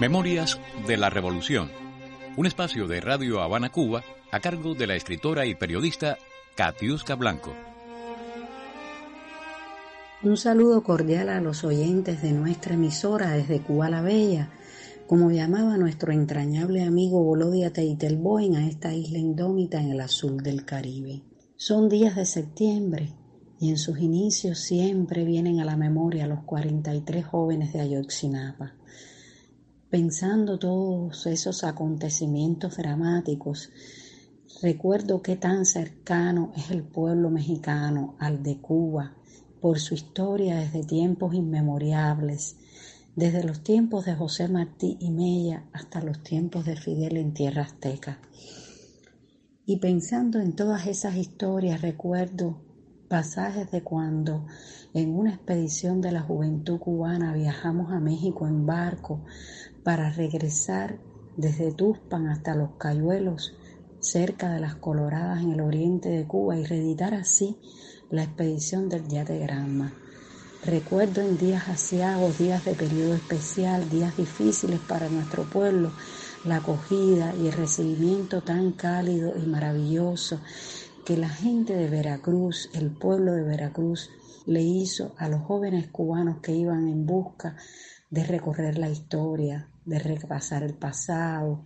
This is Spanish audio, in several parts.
Memorias de la Revolución, un espacio de Radio Habana Cuba a cargo de la escritora y periodista Katiuska Blanco. Un saludo cordial a los oyentes de nuestra emisora desde Cuba la Bella, como llamaba nuestro entrañable amigo Bolodia Teitelboen a esta isla indómita en el azul del Caribe. Son días de septiembre y en sus inicios siempre vienen a la memoria los 43 jóvenes de Ayotzinapa Pensando todos esos acontecimientos dramáticos, recuerdo qué tan cercano es el pueblo mexicano al de Cuba por su historia desde tiempos inmemorables, desde los tiempos de José Martí y Mella hasta los tiempos de Fidel en tierra azteca. Y pensando en todas esas historias, recuerdo pasajes de cuando en una expedición de la juventud cubana viajamos a México en barco para regresar desde Tuspan hasta Los Cayuelos, cerca de las Coloradas en el oriente de Cuba y reeditar así la expedición del Yate Granma. Recuerdo en días asiagos, días de periodo especial, días difíciles para nuestro pueblo, la acogida y el recibimiento tan cálido y maravilloso que la gente de Veracruz, el pueblo de Veracruz, le hizo a los jóvenes cubanos que iban en busca de recorrer la historia, de repasar el pasado,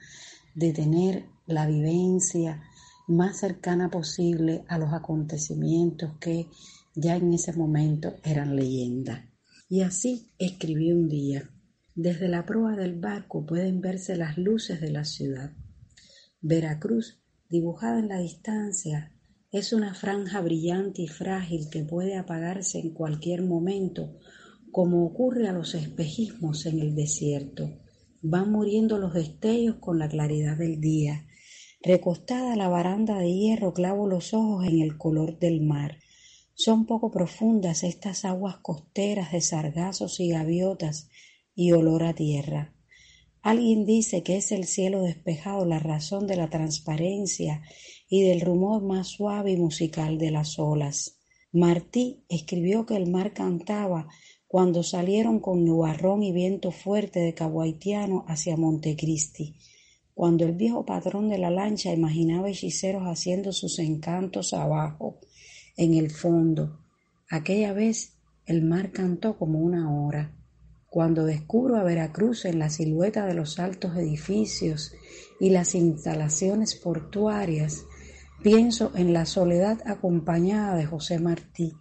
de tener la vivencia más cercana posible a los acontecimientos que ya en ese momento eran leyenda. Y así escribí un día. Desde la proa del barco pueden verse las luces de la ciudad. Veracruz, dibujada en la distancia, es una franja brillante y frágil que puede apagarse en cualquier momento, como ocurre a los espejismos en el desierto. Van muriendo los destellos con la claridad del día. Recostada a la baranda de hierro clavo los ojos en el color del mar. Son poco profundas estas aguas costeras de sargazos y gaviotas y olor a tierra. Alguien dice que es el cielo despejado la razón de la transparencia y del rumor más suave y musical de las olas. Martí escribió que el mar cantaba cuando salieron con nubarrón y viento fuerte de Caguaitiano hacia Montecristi, cuando el viejo patrón de la lancha imaginaba hechiceros haciendo sus encantos abajo, en el fondo. Aquella vez el mar cantó como una hora. Cuando descubro a Veracruz en la silueta de los altos edificios y las instalaciones portuarias, Pienso en la soledad acompañada de José Martí,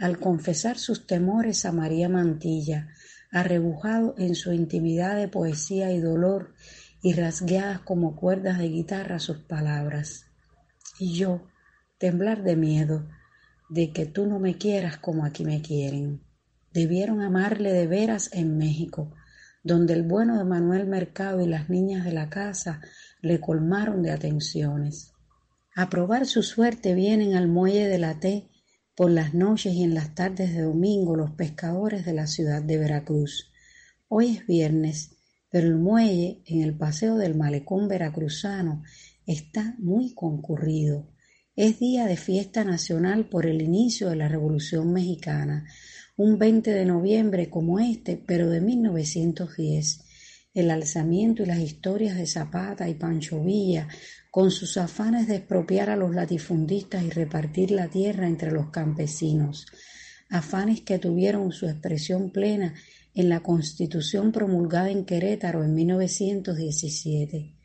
al confesar sus temores a María Mantilla, arrebujado en su intimidad de poesía y dolor y rasgueadas como cuerdas de guitarra sus palabras. Y yo, temblar de miedo, de que tú no me quieras como aquí me quieren. Debieron amarle de veras en México, donde el bueno de Manuel Mercado y las niñas de la casa le colmaron de atenciones. A probar su suerte vienen al muelle de la T por las noches y en las tardes de domingo los pescadores de la ciudad de Veracruz. Hoy es viernes, pero el muelle en el paseo del malecón veracruzano está muy concurrido. Es día de fiesta nacional por el inicio de la Revolución Mexicana, un 20 de noviembre como este, pero de 1910. El alzamiento y las historias de Zapata y Pancho Villa con sus afanes de expropiar a los latifundistas y repartir la tierra entre los campesinos, afanes que tuvieron su expresión plena en la Constitución promulgada en Querétaro en 1917.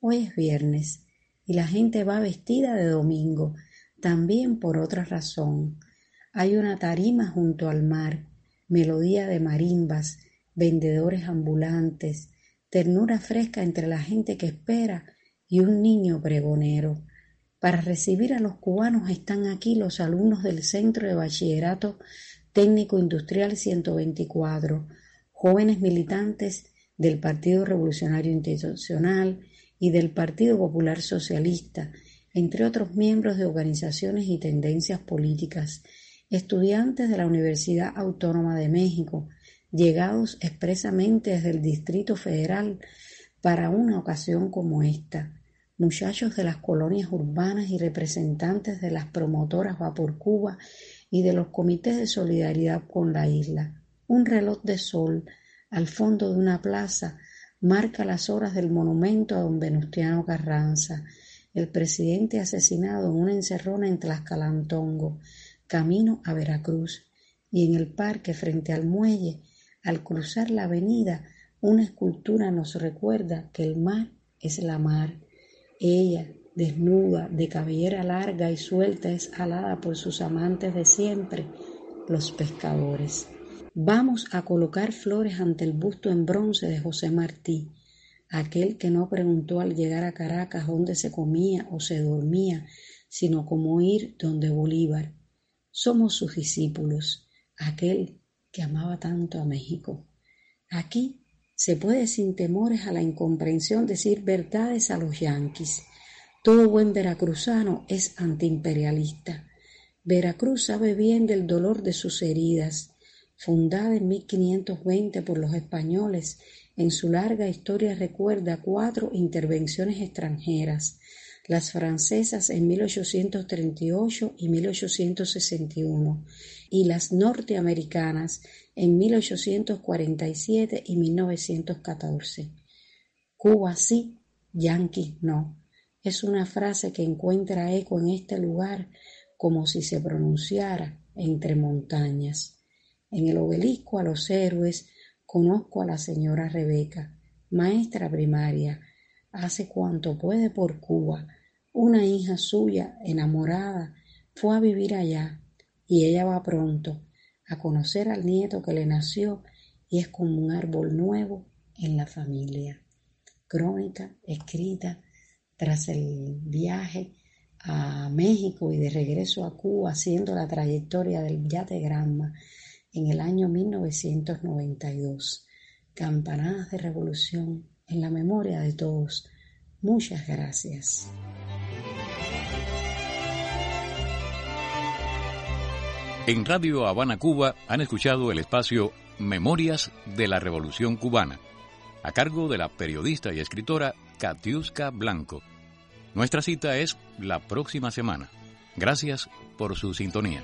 Hoy es viernes y la gente va vestida de domingo, también por otra razón. Hay una tarima junto al mar, melodía de marimbas, vendedores ambulantes, ternura fresca entre la gente que espera y un niño pregonero. Para recibir a los cubanos están aquí los alumnos del Centro de Bachillerato Técnico Industrial 124, jóvenes militantes del Partido Revolucionario Institucional y del Partido Popular Socialista, entre otros miembros de organizaciones y tendencias políticas, estudiantes de la Universidad Autónoma de México, llegados expresamente desde el Distrito Federal para una ocasión como esta, muchachos de las colonias urbanas y representantes de las promotoras Va por Cuba y de los comités de solidaridad con la isla. Un reloj de sol al fondo de una plaza marca las horas del monumento a don Venustiano Carranza, el presidente asesinado en una encerrona en Tlaxcalantongo, camino a Veracruz, y en el parque frente al muelle, al cruzar la avenida, una escultura nos recuerda que el mar es la mar. Ella, desnuda, de cabellera larga y suelta, es alada por sus amantes de siempre, los pescadores. Vamos a colocar flores ante el busto en bronce de José Martí, aquel que no preguntó al llegar a Caracas dónde se comía o se dormía, sino cómo ir donde Bolívar. Somos sus discípulos, aquel que amaba tanto a México. Aquí se puede sin temores a la incomprensión decir verdades a los yanquis. Todo buen veracruzano es antiimperialista. Veracruz sabe bien del dolor de sus heridas, Fundada en 1520 por los españoles, en su larga historia recuerda cuatro intervenciones extranjeras, las francesas en 1838 y 1861 y las norteamericanas en 1847 y 1914. Cuba sí, Yankee no. Es una frase que encuentra eco en este lugar como si se pronunciara entre montañas. En el obelisco a los héroes conozco a la señora Rebeca, maestra primaria, hace cuanto puede por Cuba. Una hija suya, enamorada, fue a vivir allá y ella va pronto a conocer al nieto que le nació y es como un árbol nuevo en la familia. Crónica escrita tras el viaje a México y de regreso a Cuba haciendo la trayectoria del yate Granma en el año 1992. Campanadas de revolución en la memoria de todos. Muchas gracias. En Radio Habana, Cuba, han escuchado el espacio Memorias de la Revolución Cubana, a cargo de la periodista y escritora Katiuska Blanco. Nuestra cita es la próxima semana. Gracias por su sintonía.